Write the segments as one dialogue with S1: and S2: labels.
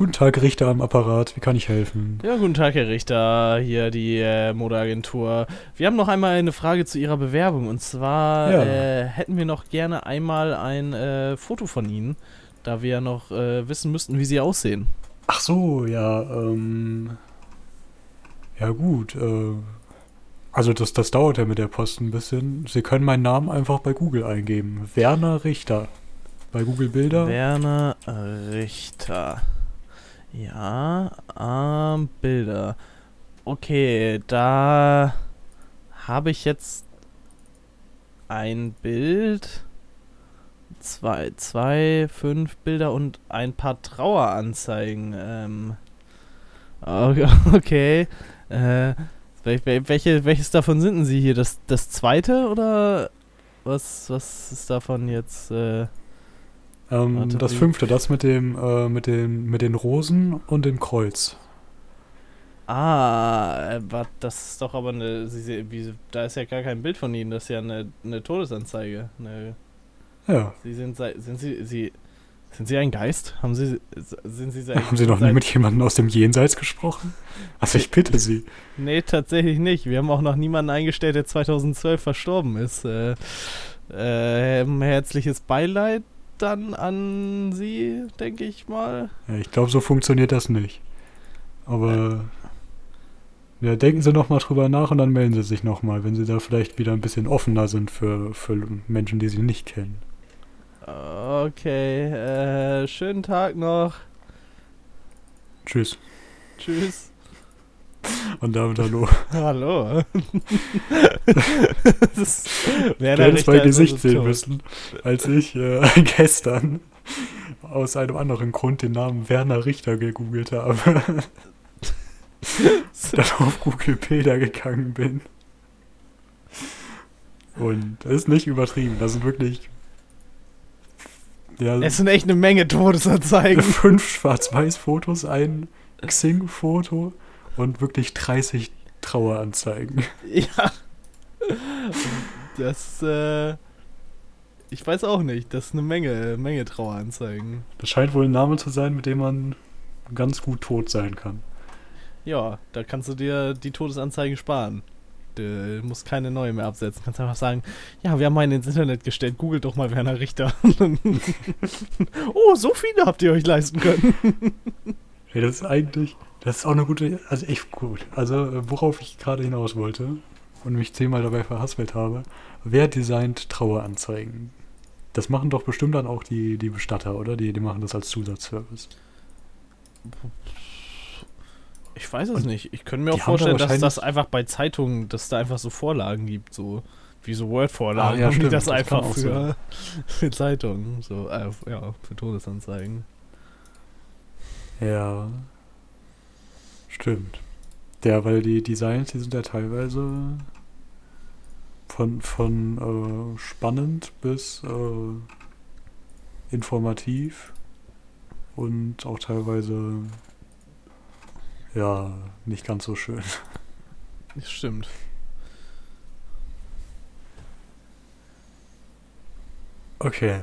S1: Guten Tag, Richter am Apparat. Wie kann ich helfen?
S2: Ja, guten Tag, Herr Richter. Hier die äh, Modeagentur. Wir haben noch einmal eine Frage zu Ihrer Bewerbung. Und zwar
S1: Ja.
S2: äh, hätten wir noch gerne einmal ein äh, Foto von Ihnen, da wir ja noch äh, wissen müssten, wie Sie aussehen.
S1: Ach so, ja, ähm. Ja, gut, äh. Also, das, das dauert ja mit der Post ein bisschen. Sie können meinen Namen einfach bei Google eingeben. Werner Richter. Bei Google Bilder.
S2: Werner Richter. Ja, ähm, Bilder. Okay, da habe ich jetzt ein Bild, zwei, zwei, fünf Bilder und ein paar Traueranzeigen. Ähm, okay. Äh, wel- wel- welche, welches davon sind denn Sie hier? Das, das zweite oder was, was ist davon jetzt? Äh,
S1: ähm, das fünfte, das mit dem, äh, mit den, mit den Rosen und dem Kreuz.
S2: Ah, äh, das ist doch aber eine. Da ist ja gar kein Bild von Ihnen, das ist ja eine, eine Todesanzeige. Eine,
S1: Ja.
S2: Sie sind sind Sie Sie sind Sie ein Geist? Haben Sie sind Sie seit,
S1: Haben Sie noch nie mit jemandem aus dem Jenseits gesprochen? Also, ich bitte Sie.
S2: Nee, tatsächlich nicht. Wir haben auch noch niemanden eingestellt, der 2012 verstorben ist. Äh, äh, herzliches Beileid dann an Sie, denke ich mal.
S1: Ja, ich glaube, so funktioniert das nicht. Aber ja, denken Sie noch mal drüber nach und dann melden Sie sich noch mal, wenn Sie da vielleicht wieder ein bisschen offener sind für, für Menschen, die Sie nicht kennen.
S2: Okay, äh, schönen Tag noch.
S1: Tschüss.
S2: Tschüss.
S1: Und damit hallo.
S2: Hallo. das Werner
S1: hättest mein Gesicht sehen
S2: tot.
S1: müssen, als ich äh, gestern aus einem anderen Grund den Namen Werner Richter gegoogelt habe. dann auf Google Bilder gegangen bin. Und das ist nicht übertrieben. Das sind wirklich ja,
S2: Es sind echt eine Menge Todesanzeigen.
S1: fünf Schwarz-Weiß-Fotos, ein Xing-Foto und wirklich 30 Traueranzeigen.
S2: ja. Das, äh. Ich weiß auch nicht. Das ist eine Menge, Menge Traueranzeigen.
S1: Das scheint wohl ein Name zu sein, mit dem man ganz gut tot sein kann.
S2: Ja, da kannst du dir die Todesanzeigen sparen. Du musst keine neue mehr absetzen. Kannst einfach sagen, ja, wir haben einen ins Internet gestellt, googelt doch mal Werner Richter. oh, so viele habt ihr euch leisten können.
S1: Ey, das ist eigentlich, das ist auch eine gute, also echt gut. Also, äh, worauf ich gerade hinaus wollte und mich zehnmal dabei verhaspelt habe, wer designt Traueranzeigen? Das machen doch bestimmt dann auch die, die Bestatter, oder? Die, die machen das als Zusatzservice.
S2: Ich weiß es
S1: Und
S2: nicht. Ich könnte mir auch
S1: haben da
S2: vorstellen, dass das einfach bei Zeitungen, dass da einfach so Vorlagen gibt, so wie so Word-Vorlagen.
S1: Ah, ja, stimmt,
S2: das
S1: das
S2: einfach für, für Zeitungen, so, äh, ja, für Todesanzeigen.
S1: Ja. Stimmt. Ja, weil die Designs, die sind ja teilweise von, von äh, spannend bis äh, informativ und auch teilweise ja, nicht ganz so schön.
S2: Stimmt.
S1: Okay.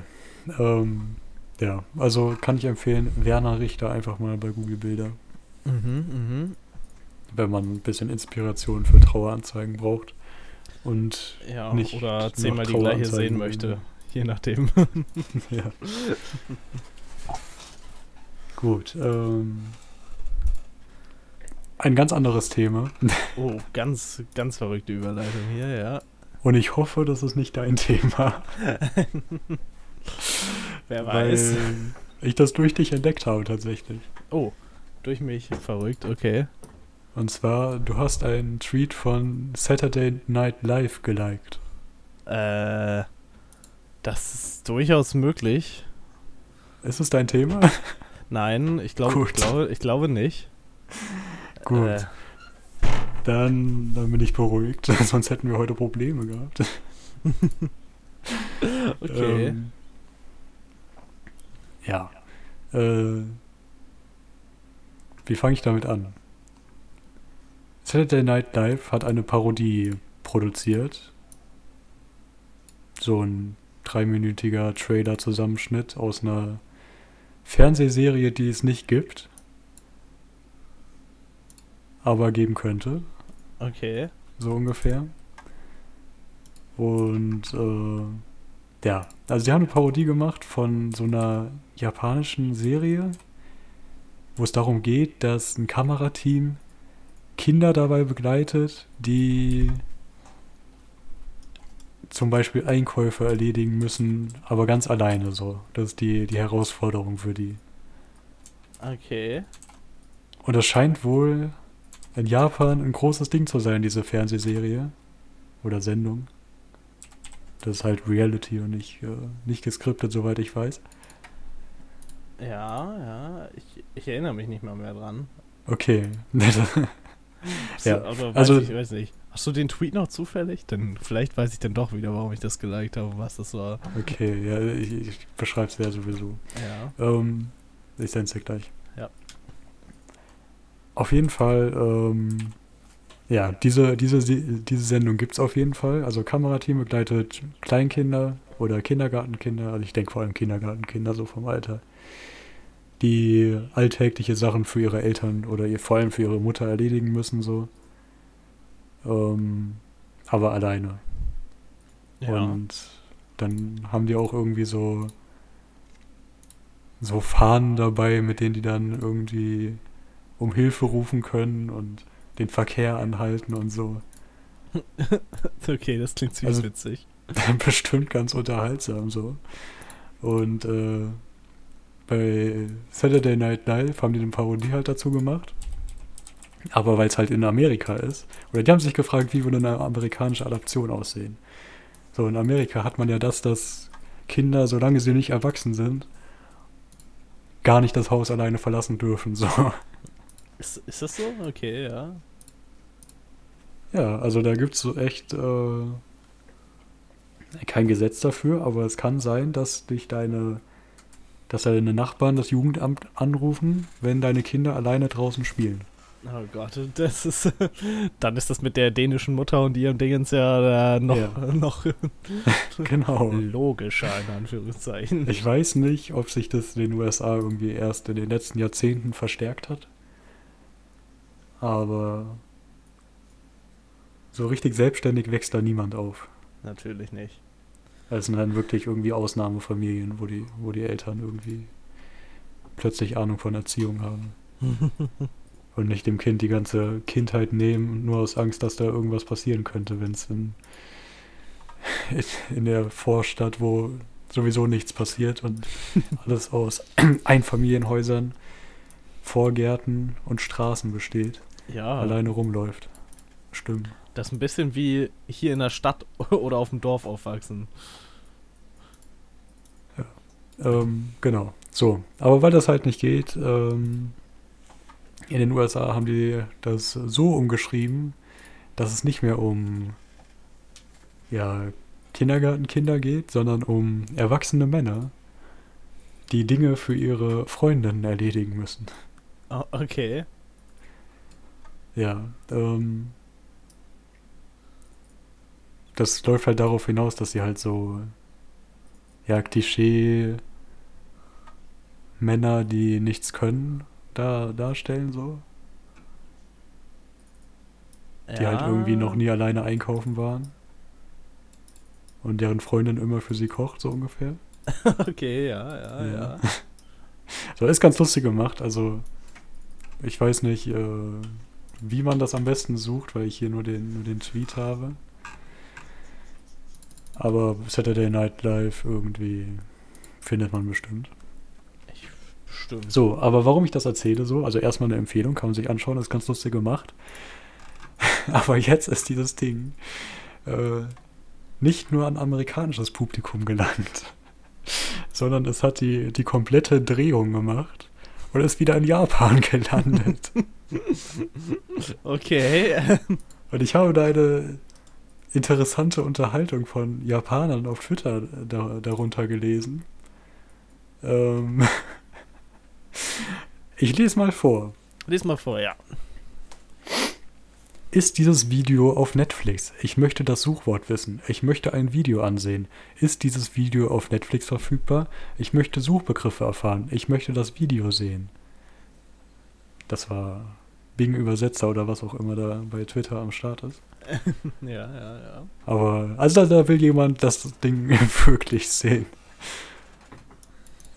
S1: Ähm, ja, also kann ich empfehlen, Werner Richter einfach mal bei Google Bilder,
S2: Mhm, mhm.
S1: wenn man ein bisschen Inspiration für Traueranzeigen braucht. Und
S2: Ja,
S1: Nicht
S2: oder zehnmal die gleiche sehen möchte. Je nachdem.
S1: ja. Gut. Ähm, ein ganz anderes Thema.
S2: Oh, ganz, ganz verrückte Überleitung hier, ja.
S1: Und ich hoffe, das ist nicht dein Thema.
S2: Wer
S1: weil
S2: weiß.
S1: ich das durch dich entdeckt habe tatsächlich.
S2: Oh, durch mich verrückt, okay.
S1: Und zwar, du hast einen Tweet von Saturday Night Live geliked.
S2: Äh, das ist durchaus möglich.
S1: Ist es dein Thema?
S2: Nein, ich glaube,
S1: Gut.
S2: ich glaube, ich glaube nicht.
S1: Gut.
S2: Äh,
S1: Dann, dann bin ich beruhigt, sonst hätten wir heute Probleme gehabt.
S2: okay.
S1: Ähm, ja. Äh, wie fange ich damit an? Saturday Night Live hat eine Parodie produziert. So ein dreiminütiger Trailer-Zusammenschnitt aus einer Fernsehserie, die es nicht gibt. aber geben könnte.
S2: Okay.
S1: So ungefähr. Und äh, ja, also die haben eine Parodie gemacht von so einer japanischen Serie, wo es darum geht, dass ein Kamerateam Kinder dabei begleitet, die zum Beispiel Einkäufe erledigen müssen, aber ganz alleine so. Das ist die, die Herausforderung für die.
S2: Okay.
S1: Und das scheint wohl in Japan ein großes Ding zu sein, diese Fernsehserie oder Sendung. Das ist halt Reality und nicht, äh, nicht geskriptet, soweit ich weiß.
S2: Ja, ja, ich, ich erinnere mich nicht mal mehr dran.
S1: Okay.
S2: ja, also, weiß also ich weiß nicht. Hast du den Tweet noch zufällig? Denn vielleicht weiß ich dann doch wieder, warum ich das geliked habe, was das war.
S1: Okay, ja, ich, ich beschreibe es ja sowieso.
S2: Ja.
S1: Ähm, ich sende es dir gleich.
S2: Ja.
S1: Auf jeden Fall, ähm, ja, diese, diese, diese Sendung gibt es auf jeden Fall. Also Kamerateam begleitet Kleinkinder oder Kindergartenkinder, also ich denke vor allem Kindergartenkinder so vom Alter, die alltägliche Sachen für ihre Eltern oder ihr, vor allem für ihre Mutter erledigen müssen, so. Ähm, aber alleine. Ja. Und dann haben die auch irgendwie so so Fahnen dabei, mit denen die dann irgendwie um Hilfe rufen können und den Verkehr anhalten und so.
S2: okay, das klingt ziemlich also, witzig.
S1: Bestimmt ganz unterhaltsam so. Und äh, bei Saturday Night Live haben die eine Parodie halt dazu gemacht. Aber weil es halt in Amerika ist. Oder die haben sich gefragt, wie würde eine amerikanische Adaption aussehen. So, in Amerika hat man ja das, dass Kinder, solange sie nicht erwachsen sind, gar nicht das Haus alleine verlassen dürfen. So.
S2: Ist, ist das so? Okay, ja.
S1: Ja, also da gibt es so echt äh, kein Gesetz dafür, aber es kann sein, dass dich deine, dass deine Nachbarn das Jugendamt anrufen, wenn deine Kinder alleine draußen spielen.
S2: Oh Gott, das ist. Dann ist das mit der dänischen Mutter und ihrem Dingens ja äh, noch, ja. noch
S1: genau.
S2: logischer, in Anführungszeichen.
S1: Ich weiß nicht, ob sich das in den USA irgendwie erst in den letzten Jahrzehnten verstärkt hat. Aber so richtig selbstständig wächst da niemand auf.
S2: Natürlich nicht.
S1: Es sind dann wirklich irgendwie Ausnahmefamilien, wo die, wo die Eltern irgendwie plötzlich Ahnung von Erziehung haben. Und nicht dem Kind die ganze Kindheit nehmen, nur aus Angst, dass da irgendwas passieren könnte, wenn es in, in der Vorstadt, wo sowieso nichts passiert und alles aus Einfamilienhäusern, Vorgärten und Straßen besteht,
S2: ja.
S1: alleine rumläuft. Stimmt.
S2: Das ist ein bisschen wie hier in der Stadt oder auf dem Dorf aufwachsen.
S1: Ja. Ähm, genau. So, aber weil das halt nicht geht, ähm, in den USA haben die das so umgeschrieben, dass es nicht mehr um ja, Kindergartenkinder geht, sondern um erwachsene Männer, die Dinge für ihre Freundinnen erledigen müssen.
S2: Oh, okay.
S1: Ja, ähm, das läuft halt darauf hinaus, dass sie halt so, ja, Klischee Männer, die nichts können, da darstellen, so. Die halt irgendwie noch nie alleine einkaufen waren. Und deren Freundin immer für sie kocht, so ungefähr.
S2: okay, ja, ja, ja. ja.
S1: so ist ganz lustig gemacht. Also, ich weiß nicht, äh, wie man das am besten sucht, weil ich hier nur den, nur den Tweet habe. Aber Saturday Night Live irgendwie findet man bestimmt.
S2: Stimmt.
S1: So, aber warum ich das erzähle so, also erstmal eine Empfehlung, kann man sich anschauen, das ist ganz lustig gemacht. aber jetzt ist dieses Ding äh, nicht nur an amerikanisches Publikum gelangt, sondern es hat die, die komplette Drehung gemacht und ist wieder in Japan gelandet.
S2: okay.
S1: Und ich habe da eine interessante Unterhaltung von Japanern auf Twitter da, darunter gelesen. Ähm, ich lese mal vor.
S2: Lies mal vor, ja.
S1: Ist dieses Video auf Netflix? Ich möchte das Suchwort wissen. Ich möchte ein Video ansehen. Ist dieses Video auf Netflix verfügbar? Ich möchte Suchbegriffe erfahren. Ich möchte das Video sehen. Das war Bing Übersetzer oder was auch immer da bei Twitter am Start ist.
S2: Ja, ja, ja.
S1: Aber, also da, da will jemand das Ding wirklich sehen.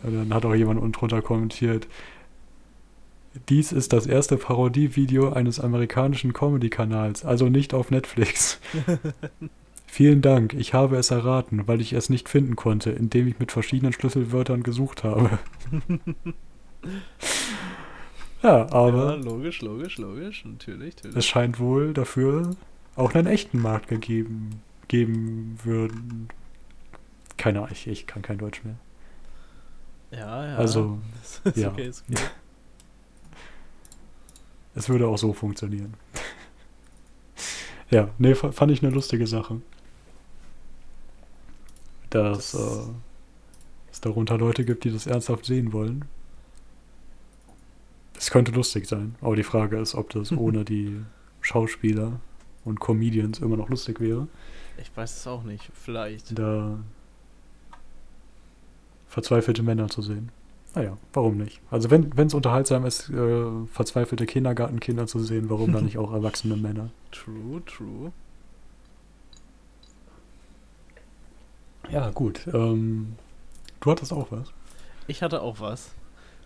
S1: Und dann hat auch jemand unten drunter kommentiert, dies ist das erste Parodievideo eines amerikanischen Comedy-Kanals, also nicht auf Netflix. Vielen Dank, ich habe es erraten, weil ich es nicht finden konnte, indem ich mit verschiedenen Schlüsselwörtern gesucht habe. Ja, aber
S2: ja, logisch, logisch, logisch, natürlich, natürlich.
S1: es scheint wohl dafür auch einen echten Markt gegeben geben würden. Keine Ahnung, ich, ich kann kein Deutsch mehr.
S2: Ja, ja.
S1: Also,
S2: ist
S1: ja.
S2: okay, okay.
S1: Es würde auch so funktionieren. ja, nee, fa- fand ich eine lustige Sache. Dass
S2: Das-
S1: äh, es darunter Leute gibt, die das ernsthaft sehen wollen. Es könnte lustig sein, aber die Frage ist, ob das ohne die Schauspieler und Comedians immer noch lustig wäre.
S2: Ich weiß es auch nicht. Vielleicht.
S1: Da verzweifelte Männer zu sehen. Naja, warum nicht? Also wenn es unterhaltsam ist, äh, verzweifelte Kindergartenkinder zu sehen, warum dann nicht auch erwachsene Männer?
S2: True, true.
S1: Ja, gut. Ähm, du hattest auch was.
S2: Ich hatte auch was.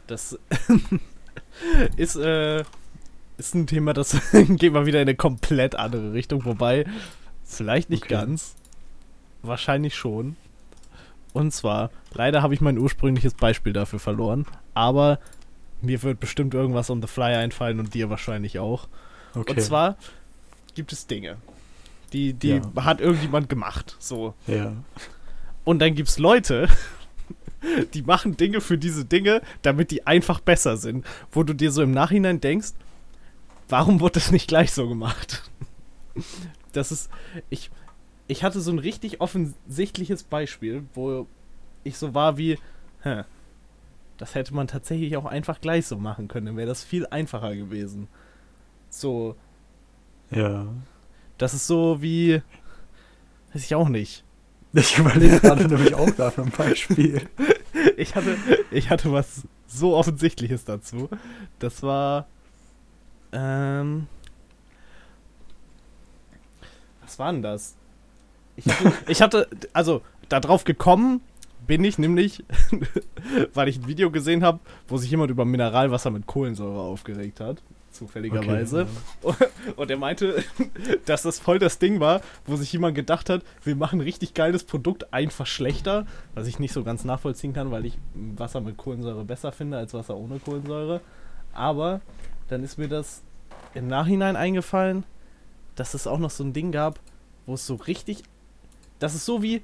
S2: Das ist, äh, ist ein Thema, das geht mal wieder in eine komplett andere Richtung, wobei vielleicht nicht
S1: Okay.
S2: ganz. Wahrscheinlich schon. Und zwar, leider habe ich mein ursprüngliches Beispiel dafür verloren, aber mir wird bestimmt irgendwas on the fly einfallen und dir wahrscheinlich auch.
S1: Okay.
S2: Und zwar gibt es Dinge, die, die
S1: Ja.
S2: hat irgendjemand gemacht. So.
S1: Ja.
S2: Und dann gibt's Leute, die machen Dinge für diese Dinge, damit die einfach besser sind. Wo du dir so im Nachhinein denkst, warum wurde das nicht gleich so gemacht? Das ist, ich, ich hatte so ein richtig offensichtliches Beispiel, wo ich so war wie, hä, das hätte man tatsächlich auch einfach gleich so machen können, dann wäre das viel einfacher gewesen. So,
S1: Ja.
S2: das ist so wie, weiß ich auch nicht.
S1: Ich überlege gerade nämlich auch nach einem Beispiel.
S2: ich hatte, ich hatte was so Offensichtliches dazu. Das war. Ähm. Was war denn das? Ich hatte, ich hatte also, darauf gekommen bin ich nämlich, weil ich ein Video gesehen habe, wo sich jemand über Mineralwasser mit Kohlensäure aufgeregt hat. Zufälligerweise. Und er meinte, dass das voll das Ding war, wo sich jemand gedacht hat, wir machen ein richtig geiles Produkt einfach schlechter, was ich nicht so ganz nachvollziehen kann, weil ich Wasser mit Kohlensäure besser finde als Wasser ohne Kohlensäure. Aber dann ist mir das im Nachhinein eingefallen, dass es auch noch so ein Ding gab, wo es so richtig. Das ist so wie,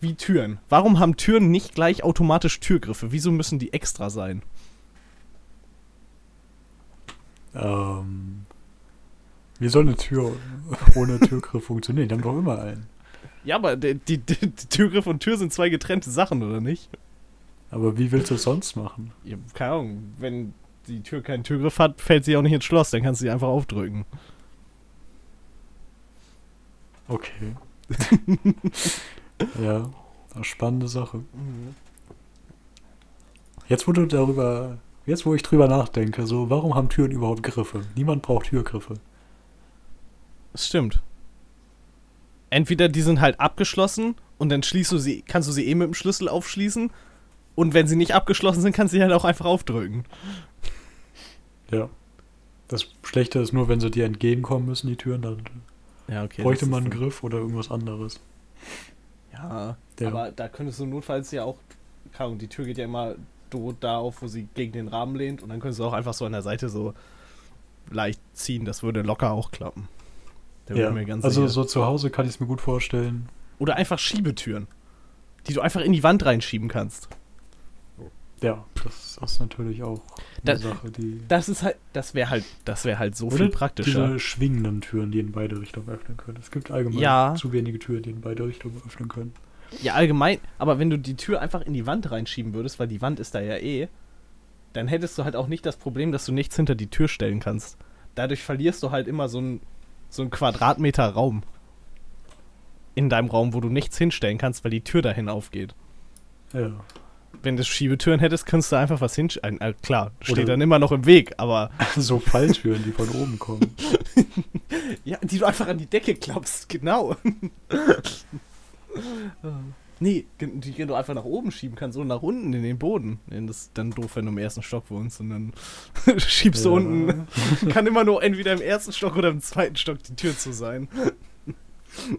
S2: wie Türen. Warum haben Türen nicht gleich automatisch Türgriffe? Wieso müssen die extra sein?
S1: Ähm, wie soll eine Tür ohne Türgriff funktionieren? Die haben doch immer einen.
S2: Ja, aber die, die, die Türgriff und Tür sind zwei getrennte Sachen, oder nicht?
S1: Aber wie willst du es sonst machen?
S2: Ja, keine Ahnung, wenn die Tür keinen Türgriff hat, fällt sie auch nicht ins Schloss, dann kannst du sie einfach aufdrücken.
S1: Okay. ja, spannende Sache. Jetzt, wo du darüber, jetzt, wo ich drüber nachdenke, so, warum haben Türen überhaupt Griffe? Niemand braucht Türgriffe.
S2: Das stimmt. Entweder die sind halt abgeschlossen und dann schließt du sie, kannst du sie eh mit dem Schlüssel aufschließen. Und wenn sie nicht abgeschlossen sind, kannst du sie halt auch einfach aufdrücken.
S1: Ja. Das Schlechte ist nur, wenn sie dir entgegenkommen müssen, die Türen, dann
S2: Ja, okay.
S1: bräuchte man einen Griff oder irgendwas anderes.
S2: Ja,
S1: Ja.
S2: aber da könntest du notfalls ja auch, keine Ahnung, die Tür geht ja immer do, da auf, wo sie gegen den Rahmen lehnt und dann könntest du auch einfach so an der Seite so leicht ziehen, das würde locker auch klappen.
S1: Ja. Also
S2: sicher.
S1: so zu Hause kann ich es mir gut vorstellen.
S2: Oder einfach Schiebetüren, die du einfach in die Wand reinschieben kannst.
S1: Ja, das ist natürlich auch eine
S2: Das-
S1: Sache, die.
S2: Das ist halt, das wäre halt, das wäre halt so viel praktischer.
S1: Diese schwingenden Türen, die in beide Richtungen öffnen können. Es gibt allgemein
S2: Ja.
S1: zu wenige Türen, die in beide Richtungen öffnen können.
S2: Ja, allgemein, aber wenn du die Tür einfach in die Wand reinschieben würdest, weil die Wand ist da ja eh, dann hättest du halt auch nicht das Problem, dass du nichts hinter die Tür stellen kannst. Dadurch verlierst du halt immer so ein so ein Quadratmeter Raum in deinem Raum, wo du nichts hinstellen kannst, weil die Tür dahin aufgeht.
S1: Ja.
S2: wenn du Schiebetüren hättest, könntest du einfach was hinstellen. Äh, klar, steht
S1: Oder-
S2: dann immer noch im Weg, aber
S1: so Falltüren, die von oben kommen.
S2: ja, die du einfach an die Decke klappst, genau. nee, die du einfach nach oben schieben kannst oder nach unten in den Boden. Das ist dann doof, wenn du im ersten Stock wohnst und dann schiebst du
S1: Ja.
S2: unten. Kann immer nur entweder im ersten Stock oder im zweiten Stock die Tür zu sein.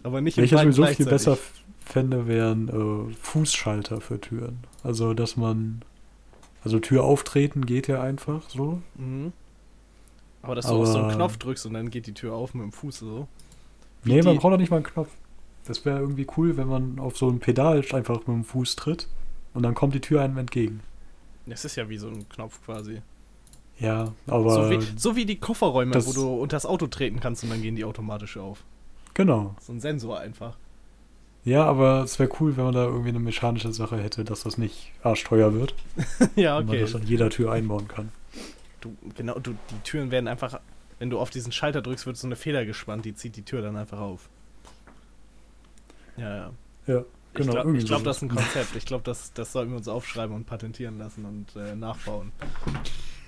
S2: Aber nicht im
S1: Welches
S2: beiden
S1: mir so viel besser fände, wären äh, Fußschalter für Türen. Also, dass man. Also, Tür auftreten geht ja einfach so.
S2: Mhm. Aber dass du auf so einen
S1: Aber-
S2: Knopf drückst und dann geht die Tür auf mit dem Fuß so. Wie
S1: Nee, man braucht doch nicht mal einen Knopf. Das wäre irgendwie cool, wenn man auf so ein Pedal einfach mit dem Fuß tritt und dann kommt die Tür einem entgegen.
S2: Das ist ja wie so ein Knopf quasi.
S1: Ja, aber.
S2: So wie, so wie die Kofferräume,
S1: das-
S2: wo du unter das Auto treten kannst und dann gehen die automatisch auf.
S1: Genau.
S2: So ein Sensor einfach.
S1: Ja, aber es wäre cool, wenn man da irgendwie eine mechanische Sache hätte, dass das nicht arschteuer wird.
S2: ja,
S1: Und man
S2: okay.
S1: das an jeder Tür einbauen kann.
S2: Du, genau, du, die Türen werden einfach, wenn du auf diesen Schalter drückst, wird so eine Feder gespannt, die zieht die Tür dann einfach auf. Ja, ja.
S1: Ja,
S2: Ich
S1: genau.
S2: glaube,
S1: irgendwie
S2: glaub, das ist ein Konzept. Ich glaube, das, das sollten wir uns aufschreiben und patentieren lassen und äh, nachbauen.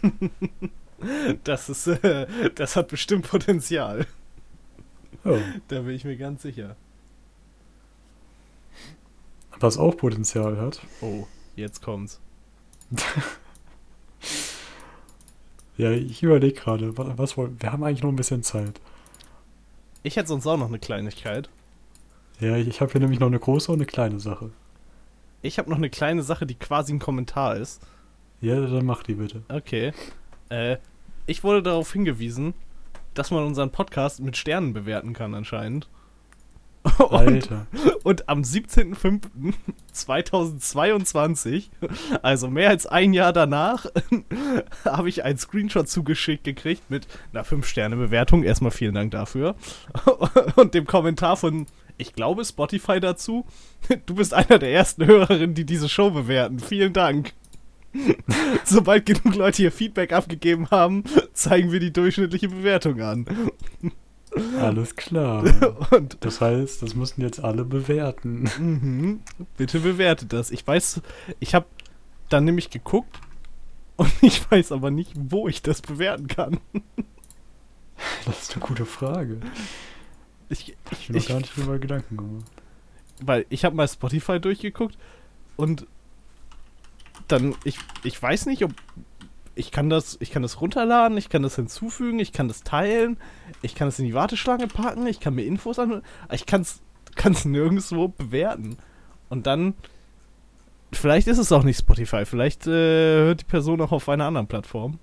S2: das ist, äh, das hat bestimmt Potenzial.
S1: Ja.
S2: Da bin ich mir ganz sicher.
S1: Was auch Potenzial hat.
S2: Oh, jetzt kommt's.
S1: Ja, ich überlege gerade, was, was wollen. Wir haben eigentlich noch ein bisschen Zeit.
S2: Ich hätte sonst auch noch eine Kleinigkeit.
S1: Ja, ich, ich habe hier nämlich noch eine große und eine kleine Sache.
S2: Ich habe noch eine kleine Sache, die quasi ein Kommentar ist.
S1: Ja, dann mach die bitte.
S2: Okay. Äh, ich wurde darauf hingewiesen, dass man unseren Podcast mit Sternen bewerten kann anscheinend. Und,
S1: Alter.
S2: und am 17.05.2022, also mehr als ein Jahr danach, habe ich einen Screenshot zugeschickt gekriegt mit einer 5-Sterne-Bewertung. Erstmal vielen Dank dafür. Und dem Kommentar von, ich glaube, Spotify dazu. Du bist einer der ersten Hörerinnen, die diese Show bewerten. Vielen Dank. Sobald genug Leute hier Feedback abgegeben haben, zeigen wir die durchschnittliche Bewertung an.
S1: Alles klar.
S2: Und
S1: Das heißt, das müssen jetzt alle bewerten.
S2: Mhm. Bitte bewertet das. Ich weiß, ich habe dann nämlich geguckt und ich weiß aber nicht, wo ich das bewerten kann.
S1: Das ist eine gute Frage.
S2: Ich,
S1: Ich habe
S2: ich,
S1: gar nicht drüber Gedanken gemacht.
S2: weil ich habe mal Spotify durchgeguckt und dann ich ich weiß nicht, ob ich kann das ich kann das runterladen, ich kann das hinzufügen, ich kann das teilen, ich kann es in die Warteschlange packen, ich kann mir Infos an, ich kann es nirgendwo bewerten. Und dann vielleicht ist es auch nicht Spotify, vielleicht äh, hört die Person auch auf einer anderen Plattform.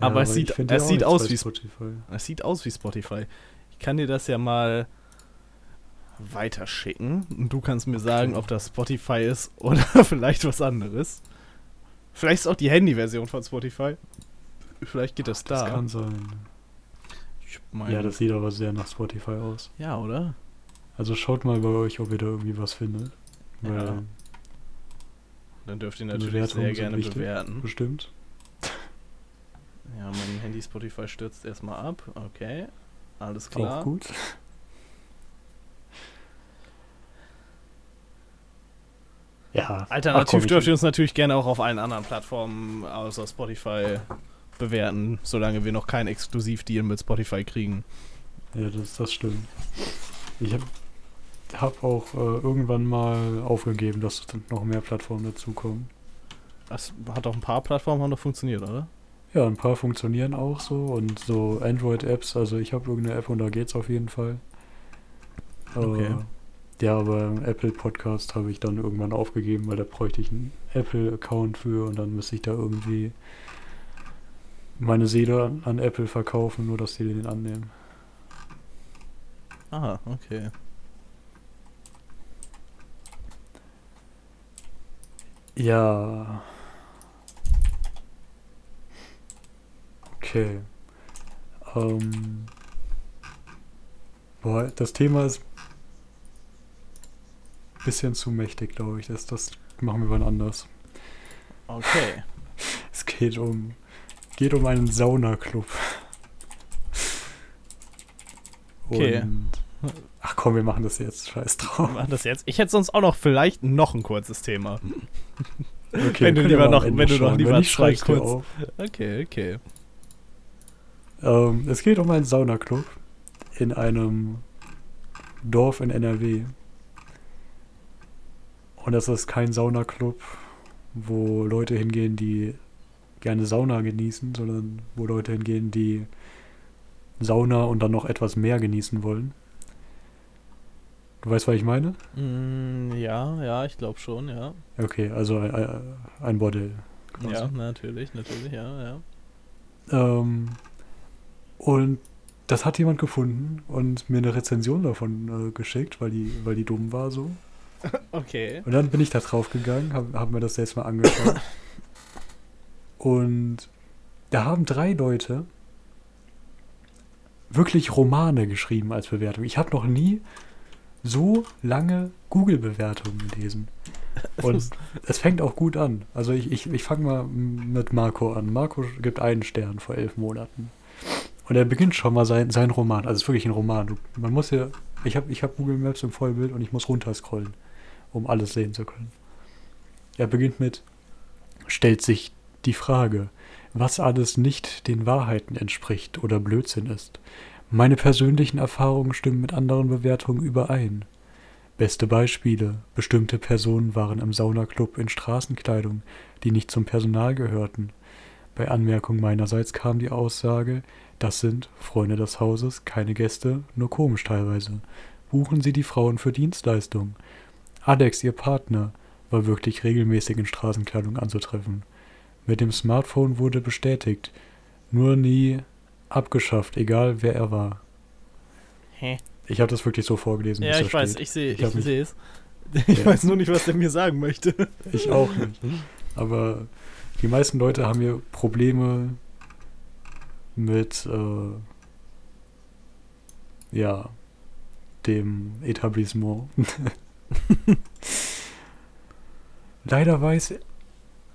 S2: Aber es sieht- es
S1: ja
S2: sieht aus wie-
S1: Spotify.
S2: Es sieht aus wie Spotify. Ich kann dir das ja mal weiterschicken und du kannst mir sagen, ob das Spotify ist oder vielleicht was anderes. Vielleicht ist auch die Handy-Version von Spotify. Vielleicht geht das da.
S1: Das kann sein. Ja, das sieht aber sehr nach Spotify aus.
S2: ja, oder?
S1: Also schaut mal bei euch, ob ihr da irgendwie was findet.
S2: Ja. Dann dürft ihr natürlich
S1: Bewertungen
S2: sehr gerne
S1: wichtig.
S2: bewerten.
S1: bestimmt.
S2: Ja, mein Handy Spotify stürzt erstmal ab. Okay. Alles klar.
S1: Auch gut. Ja.
S2: Alternativ dürft ihr uns natürlich gerne auch auf allen anderen Plattformen außer Spotify bewerten, solange wir noch keinen Exklusivdeal mit Spotify kriegen.
S1: Ja, das, das stimmt. Ich habe hab auch äh, irgendwann mal aufgegeben, dass noch mehr Plattformen dazukommen.
S2: Das hat doch ein paar Plattformen haben doch funktioniert, oder?
S1: Ja, ein paar funktionieren auch so und so Android-Apps, also ich habe irgendeine App und da geht's auf jeden Fall.
S2: Okay.
S1: Äh, ja, aber Apple Podcast habe ich dann irgendwann aufgegeben, weil da bräuchte ich einen Apple-Account für und dann müsste ich da irgendwie meine Seele an, an Apple verkaufen, nur dass die den annehmen.
S2: Aha, okay.
S1: Ja. Okay. Ähm. Boah, das Thema ist ein bisschen zu mächtig, glaube ich. Das, das machen wir wann anders.
S2: Okay.
S1: Es geht um geht um einen Saunaclub.
S2: Okay.
S1: Und Ach komm, wir machen das jetzt. Scheiß
S2: Wir
S1: drauf.
S2: machen das jetzt. Ich hätte sonst auch noch vielleicht noch ein kurzes Thema.
S1: Okay,
S2: Wenn du
S1: wir
S2: lieber noch- wenn du noch lieber
S1: Wenn nicht,
S2: zwei
S1: schreib's dir
S2: kurz-
S1: auf.
S2: Okay, okay.
S1: Ähm, es geht um einen Saunaclub in einem Dorf in NRW. Und das ist kein Saunaclub, wo Leute hingehen, die gerne Sauna genießen, sondern wo Leute hingehen, die Sauna und dann noch etwas mehr genießen wollen. Du weißt, was ich meine?
S2: Mm, ja, ja, ich glaube schon, ja.
S1: Okay, also ein, ein- Bordell. quasi.
S2: Ja, natürlich, natürlich, ja, ja.
S1: Ähm, und das hat jemand gefunden und mir eine Rezension davon äh, geschickt, weil die, weil die dumm war so.
S2: Okay.
S1: Und dann bin ich da drauf gegangen, habe hab mir das jetzt mal angeschaut. und da haben drei Leute wirklich Romane geschrieben als Bewertung. Ich habe noch nie so lange Google-Bewertungen gelesen. Und es fängt auch gut an. Also ich, ich, ich fange mal mit Marco an. Marco gibt einen Stern vor elf Monaten. Und er beginnt schon mal sein, sein Roman. Also es ist wirklich ein Roman. Du, man muss ja. Ich habe ich hab Google Maps im Vollbild und ich muss runterscrollen, um alles sehen zu können. Er beginnt mit, stellt sich die Frage, was alles nicht den Wahrheiten entspricht oder Blödsinn ist. Meine persönlichen Erfahrungen stimmen mit anderen Bewertungen überein. Beste Beispiele. Bestimmte Personen waren im Saunaclub in Straßenkleidung, die nicht zum Personal gehörten. Bei Anmerkung meinerseits kam die Aussage, das sind Freunde des Hauses, keine Gäste, nur komisch teilweise. Buchen Sie die Frauen für Dienstleistungen. Alex, ihr Partner, war wirklich regelmäßig in Straßenkleidung anzutreffen. Mit dem Smartphone wurde bestätigt, nur nie abgeschafft, egal wer er war.
S2: Hä?
S1: Ich habe das wirklich so vorgelesen.
S2: Ja, ich weiß,
S1: steht.
S2: ich sehe,
S1: Ich
S2: ich, es. Ich
S1: Ja.
S2: weiß nur nicht, was der mir sagen möchte.
S1: Ich auch nicht. Aber die meisten Leute haben hier Probleme mit, äh, ja, dem Etablissement. Leider weiß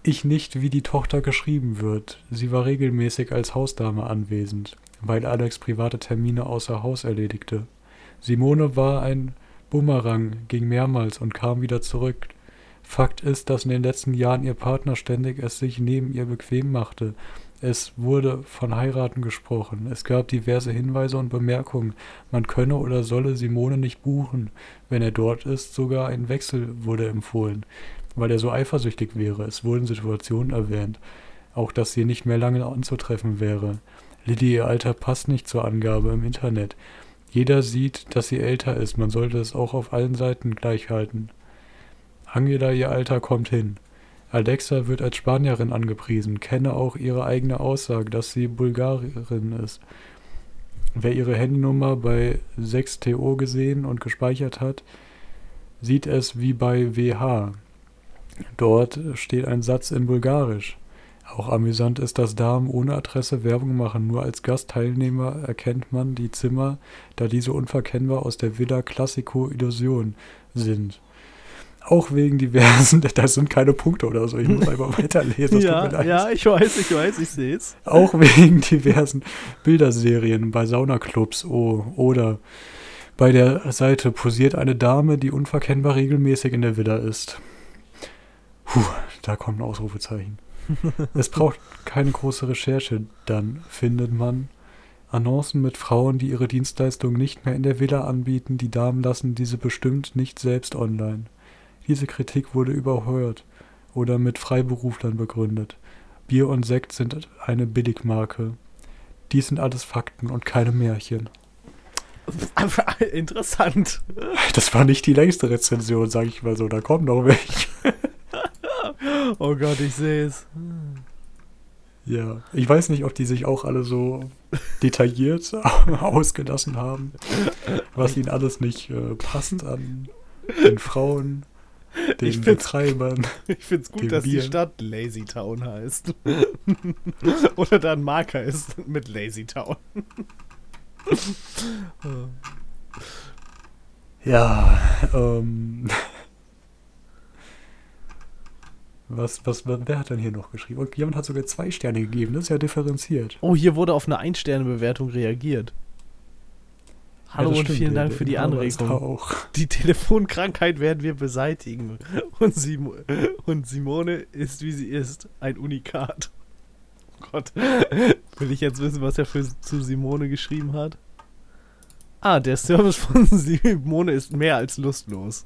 S1: ich nicht, wie die Tochter geschrieben wird. Sie war regelmäßig als Hausdame anwesend, weil Alex private Termine außer Haus erledigte. Simone war ein Bumerang, ging mehrmals und kam wieder zurück. Fakt ist, dass in den letzten Jahren ihr Partner ständig es sich neben ihr bequem machte. Es wurde von Heiraten gesprochen. Es gab diverse Hinweise und Bemerkungen. Man könne oder solle Simone nicht buchen. Wenn er dort ist, sogar ein Wechsel wurde empfohlen, weil er so eifersüchtig wäre. Es wurden Situationen erwähnt. Auch, dass sie nicht mehr lange anzutreffen wäre. Lilly, ihr Alter passt nicht zur Angabe im Internet. Jeder sieht, dass sie älter ist. Man sollte es auch auf allen Seiten gleich halten. Angela, ihr Alter kommt hin. Alexa wird als Spanierin angepriesen, kenne auch ihre eigene Aussage, dass sie Bulgarin ist. Wer ihre Handynummer bei 6TO gesehen und gespeichert hat, sieht es wie bei WH. Dort steht ein Satz in Bulgarisch. Auch amüsant ist, dass Damen ohne Adresse Werbung machen. Nur als Gastteilnehmer erkennt man die Zimmer, da diese unverkennbar aus der Villa Classico Illusion sind. Auch wegen diversen, das sind keine Punkte oder so, ich muss einfach weiterlesen.
S2: ja, ja, ich weiß, ich weiß, ich sehe es.
S1: Auch wegen diversen Bilderserien bei Saunaclubs oh, oder bei der Seite posiert eine Dame, die unverkennbar regelmäßig in der Villa ist. Puh, da kommt ein Ausrufezeichen. es braucht keine große Recherche, dann findet man Annoncen mit Frauen, die ihre Dienstleistung nicht mehr in der Villa anbieten. Die Damen lassen diese bestimmt nicht selbst online. Diese Kritik wurde überhört oder mit Freiberuflern begründet. Bier und Sekt sind eine Billigmarke. Dies sind alles Fakten und keine Märchen.
S2: Interessant.
S1: Das war nicht die längste Rezension, sag ich mal so. Da kommen noch welche.
S2: Oh Gott, ich sehe es.
S1: Ja, ich weiß nicht, ob die sich auch alle so detailliert ausgelassen haben, was ihnen alles nicht äh, passt an den Frauen, den
S2: Ich
S1: Betreibern.
S2: Ich finde es gut, dass die
S1: Bier.
S2: Stadt Lazy Town heißt. Oder da ein Marker ist mit Lazy Town.
S1: Ja, ähm. Was, was, wer hat denn hier noch geschrieben? Und jemand hat sogar zwei Sterne gegeben, das ist ja differenziert.
S2: Oh, hier wurde auf eine Ein-Sterne-Bewertung reagiert. Hallo
S1: das
S2: und vielen Dank für die Anregung.
S1: auch.
S2: Die Telefonkrankheit werden wir beseitigen. Und, Simo und Simone ist, wie sie ist, ein Unikat. Oh Gott. Will ich jetzt wissen, was er für, zu Simone geschrieben hat? Ah, der Service von Simone ist mehr als lustlos.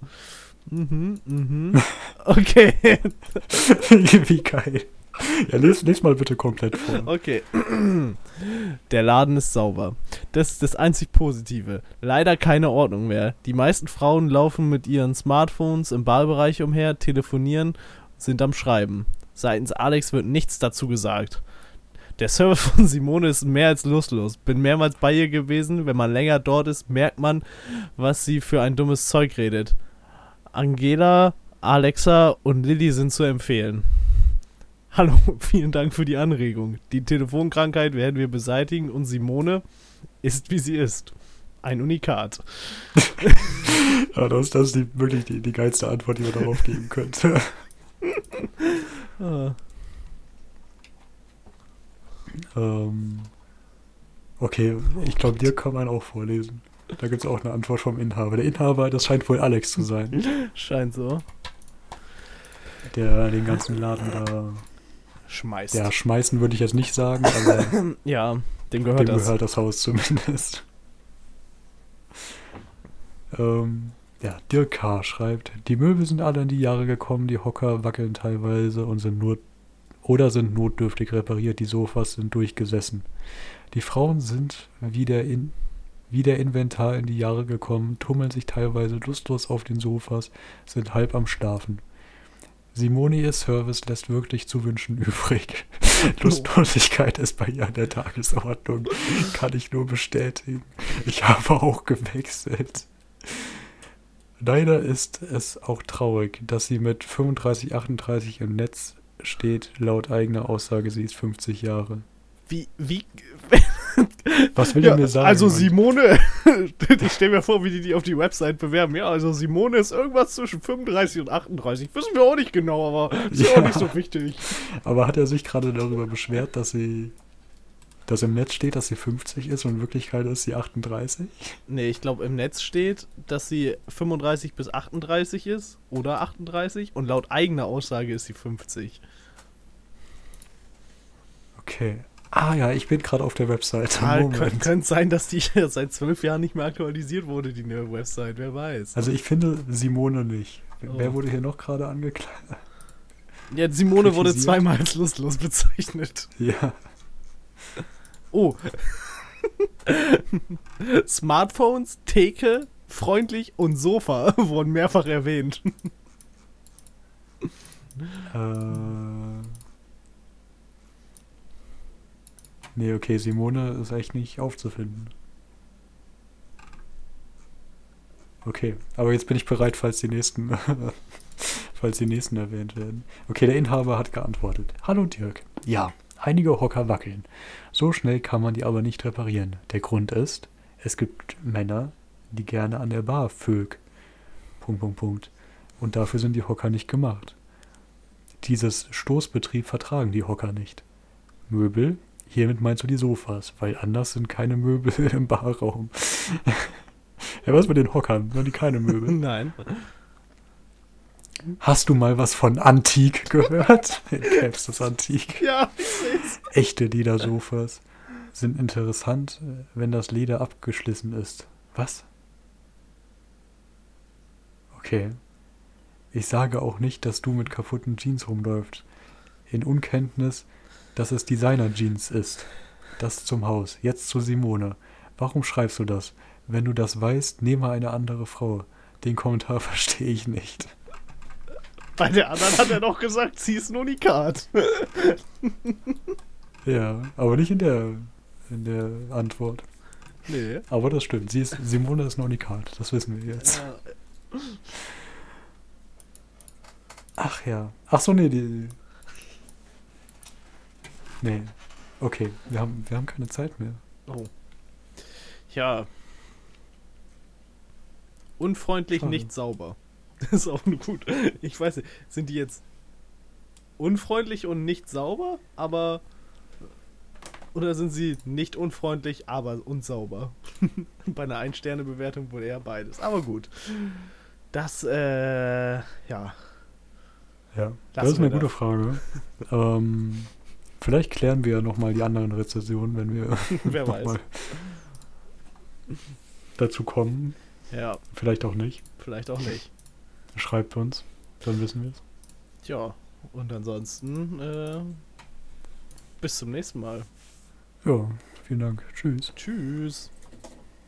S2: Mhm, mhm. Okay.
S1: Wie geil. Ja, les, les mal bitte komplett vor.
S2: Okay. Der Laden ist sauber. Das ist das einzig Positive. Leider keine Ordnung mehr. Die meisten Frauen laufen mit ihren Smartphones im Ballbereich umher, telefonieren, sind am Schreiben. Seitens Alex wird nichts dazu gesagt. Der Server von Simone ist mehr als lustlos. Bin mehrmals bei ihr gewesen. Wenn man länger dort ist, merkt man, was sie für ein dummes Zeug redet. Angela, Alexa und Lilly sind zu empfehlen. Hallo, vielen Dank für die Anregung. Die Telefonkrankheit werden wir beseitigen und Simone ist, wie sie ist. Ein Unikat.
S1: Ja, das, das ist die, wirklich die, die geilste Antwort, die man darauf geben könnte.
S2: Ah,
S1: ähm, okay, ich glaube, dir kann man auch vorlesen. Da gibt es auch eine Antwort vom Inhaber. Der Inhaber, das scheint wohl Alex zu sein,
S2: scheint so.
S1: der den ganzen Laden da.
S2: Schmeißt.
S1: Ja, schmeißen würde ich jetzt nicht sagen, aber
S2: Ja, dem gehört
S1: dem
S2: das.
S1: gehört das Haus zumindest. Ähm, ja, Dirk K. schreibt, die Möbel sind alle in die Jahre gekommen, die Hocker wackeln teilweise und sind nur oder sind notdürftig repariert, die Sofas sind durchgesessen. Die Frauen sind wieder in wie der Inventar in die Jahre gekommen, tummeln sich teilweise lustlos auf den Sofas, sind halb am Schlafen. Simone ihr Service lässt wirklich zu wünschen übrig. Lustlosigkeit ist bei ihr an der Tagesordnung. Kann ich nur bestätigen. Ich habe auch gewechselt. Leider ist es auch traurig, dass sie mit 35, 38 im Netz steht. Laut eigener Aussage, sie ist 50 Jahre.
S2: Wie, wie.
S1: Was will
S2: Ja,
S1: er mir sagen?
S2: also Simone, ich stelle mir vor, wie die die auf die Website bewerben. Ja, also Simone ist irgendwas zwischen 35 und 38. Wissen wir auch nicht genau, aber ist ja.
S1: Ja.
S2: auch nicht so wichtig.
S1: Aber hat er sich gerade darüber beschwert, dass sie, dass im Netz steht, dass sie 50 ist und in Wirklichkeit ist sie 38?
S2: Nee, ich glaube im Netz steht, dass sie 35 bis 38 ist oder 38 und laut eigener Aussage ist sie 50.
S1: Okay. Ah ja, ich bin gerade auf der Webseite.
S2: Ah, könnte könnt sein, dass die seit zwölf Jahren nicht mehr aktualisiert wurde, die neue Website, wer weiß.
S1: Also ich finde Simone nicht.
S2: Oh.
S1: Wer wurde hier noch gerade angeklagt?
S2: Ja, Simone wurde zweimal als lustlos bezeichnet.
S1: Ja.
S2: Oh. Smartphones, Theke, freundlich und Sofa wurden mehrfach erwähnt.
S1: Äh. Nee, okay, Simone ist echt nicht aufzufinden. Okay, aber jetzt bin ich bereit, falls die nächsten, falls die nächsten erwähnt werden. Okay, der Inhaber hat geantwortet. Hallo Dirk. Ja, einige Hocker wackeln. So schnell kann man die aber nicht reparieren. Der Grund ist, es gibt Männer, die gerne an der Bar vög. Punkt, Punkt, Punkt. Und dafür sind die Hocker nicht gemacht. Dieses Stoßbetrieb vertragen die Hocker nicht. Möbel, hiermit meinst du die Sofas, weil anders sind keine Möbel im Barraum. ja, was mit den Hockern? Sind die keine Möbel?
S2: Nein.
S1: Hast du mal was von Antik gehört? In Caps das Antik.
S2: Ja, ich seh's.
S1: Echte Ledersofas sind interessant, wenn das Leder abgeschlissen ist. Was? Okay. Ich sage auch nicht, dass du mit kaputten Jeans rumläufst. In Unkenntnis, dass es Designer-Jeans ist. Das zum Haus. Jetzt zu Simone. Warum schreibst du das? Wenn du das weißt, nehme eine andere Frau. Den Kommentar verstehe ich nicht.
S2: Bei der anderen hat er doch gesagt, sie ist ein Unikat.
S1: Ja, aber nicht in der, in der Antwort.
S2: Nee.
S1: Aber das stimmt. Sie ist, Simone ist ein Unikat. Das wissen wir jetzt.
S2: Äh,
S1: Ach ja. Ach so, nee, die. Nee. Okay, wir haben, wir haben keine Zeit mehr.
S2: oh. Ja. Unfreundlich,
S1: Schade.
S2: nicht sauber. Das ist auch gut. Ich weiß nicht, sind die jetzt unfreundlich und nicht sauber? Aber Oder sind sie nicht unfreundlich, aber unsauber? Bei einer Ein-Sterne-Bewertung wohl eher beides. Aber gut. Das, äh, ja.
S1: Ja, das
S2: Lassen
S1: ist eine gute
S2: das.
S1: Frage. ähm, vielleicht klären wir ja nochmal die anderen Rezensionen, wenn wir
S2: Wer
S1: noch
S2: weiß.
S1: mal dazu kommen.
S2: Ja,
S1: Vielleicht auch nicht.
S2: vielleicht auch nicht.
S1: Schreibt uns, dann wissen wir es.
S2: Tja, und ansonsten, äh, bis zum nächsten Mal.
S1: Ja, vielen Dank. Tschüss.
S2: Tschüss.